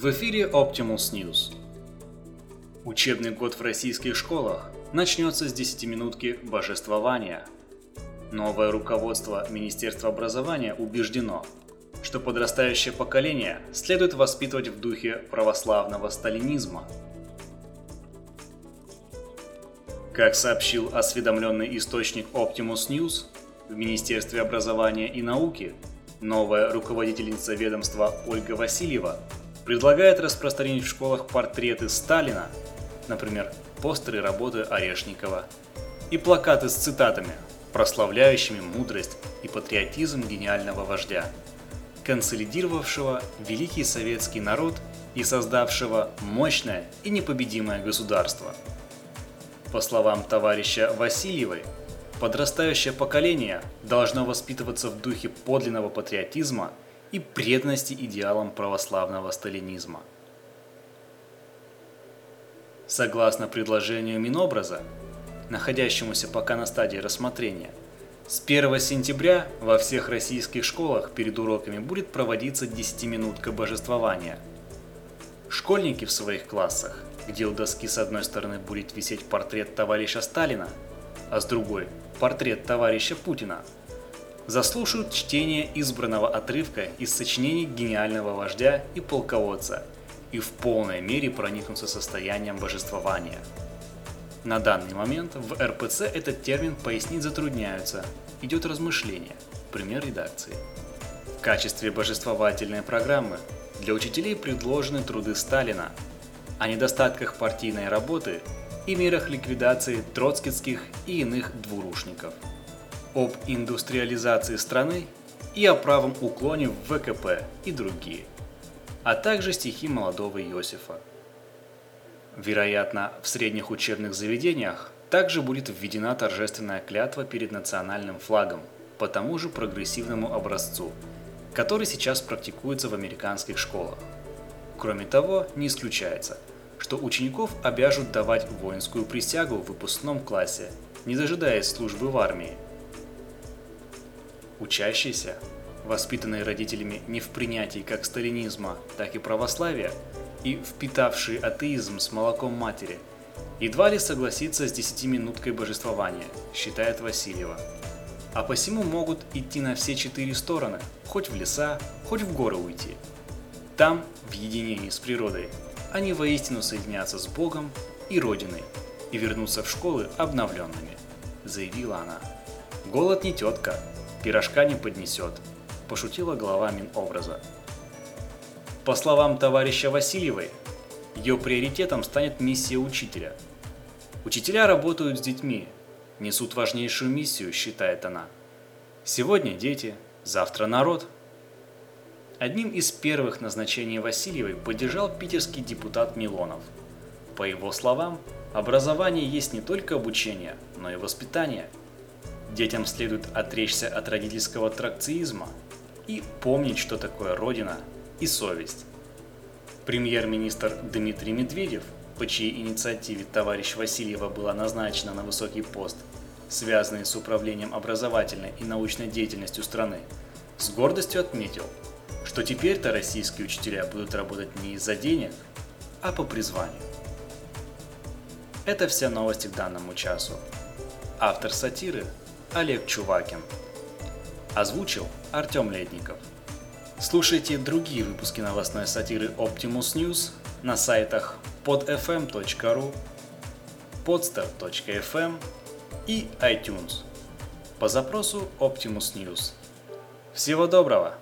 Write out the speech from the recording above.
В эфире Optimus News. Учебный год в российских школах начнется с 10-минутки божествования. Новое руководство Министерства образования убеждено, что подрастающее поколение следует воспитывать в духе православного сталинизма. Как сообщил осведомленный источник Optimus News, в Министерстве образования и науки новая руководительница ведомства Ольга Васильева предлагает распространить в школах портреты Сталина, например, постеры работы Орешникова, и плакаты с цитатами, прославляющими мудрость и патриотизм гениального вождя, консолидировавшего великий советский народ и создавшего мощное и непобедимое государство. По словам товарища Васильевой, подрастающее поколение должно воспитываться в духе подлинного патриотизма – и преданности идеалам православного сталинизма. Согласно предложению Минобраза, находящемуся пока на стадии рассмотрения, с 1 сентября во всех российских школах перед уроками будет проводиться 10-минутка божествования. Школьники в своих классах, где у доски с одной стороны будет висеть портрет товарища Сталина, а с другой – портрет товарища Путина – заслушают чтение избранного отрывка из сочинений гениального вождя и полководца и в полной мере проникнутся состоянием божествования. На данный момент в РПЦ этот термин пояснить затрудняются, идет размышление, пример редакции. В качестве божествовательной программы для учителей предложены труды Сталина о недостатках партийной работы и мерах ликвидации троцкистских и иных двурушников – об индустриализации страны и о правом уклоне в ВКП и другие, а также стихи молодого Иосифа. Вероятно, в средних учебных заведениях также будет введена торжественная клятва перед национальным флагом по тому же прогрессивному образцу, который сейчас практикуется в американских школах. Кроме того, не исключается, что учеников обяжут давать воинскую присягу в выпускном классе, не дожидаясь службы в армии – Учащиеся, воспитанные родителями не в принятии как сталинизма, так и православия, и впитавшие атеизм с молоком матери, едва ли согласиться с десятиминуткой божествования, считает Васильева. А посему могут идти на все четыре стороны, хоть в леса, хоть в горы уйти. Там, в единении с природой, они воистину соединятся с Богом и Родиной и вернутся в школы обновленными, заявила она. Голод не тетка, пирожка не поднесет, пошутила глава Минобраза. По словам товарища Васильевой, ее приоритетом станет миссия учителя. Учителя работают с детьми, несут важнейшую миссию, считает она. Сегодня дети, завтра народ. Одним из первых назначений Васильевой поддержал питерский депутат Милонов. По его словам, образование есть не только обучение, но и воспитание – Детям следует отречься от родительского тракциизма и помнить, что такое Родина и совесть. Премьер-министр Дмитрий Медведев, по чьей инициативе товарищ Васильева была назначена на высокий пост, связанный с управлением образовательной и научной деятельностью страны, с гордостью отметил, что теперь-то российские учителя будут работать не из-за денег, а по призванию. Это все новости к данному часу. Автор сатиры Олег Чувакин. Озвучил Артем Ледников. Слушайте другие выпуски новостной сатиры Optimus News на сайтах podfm.ru, podster.fm и iTunes по запросу Optimus News. Всего доброго!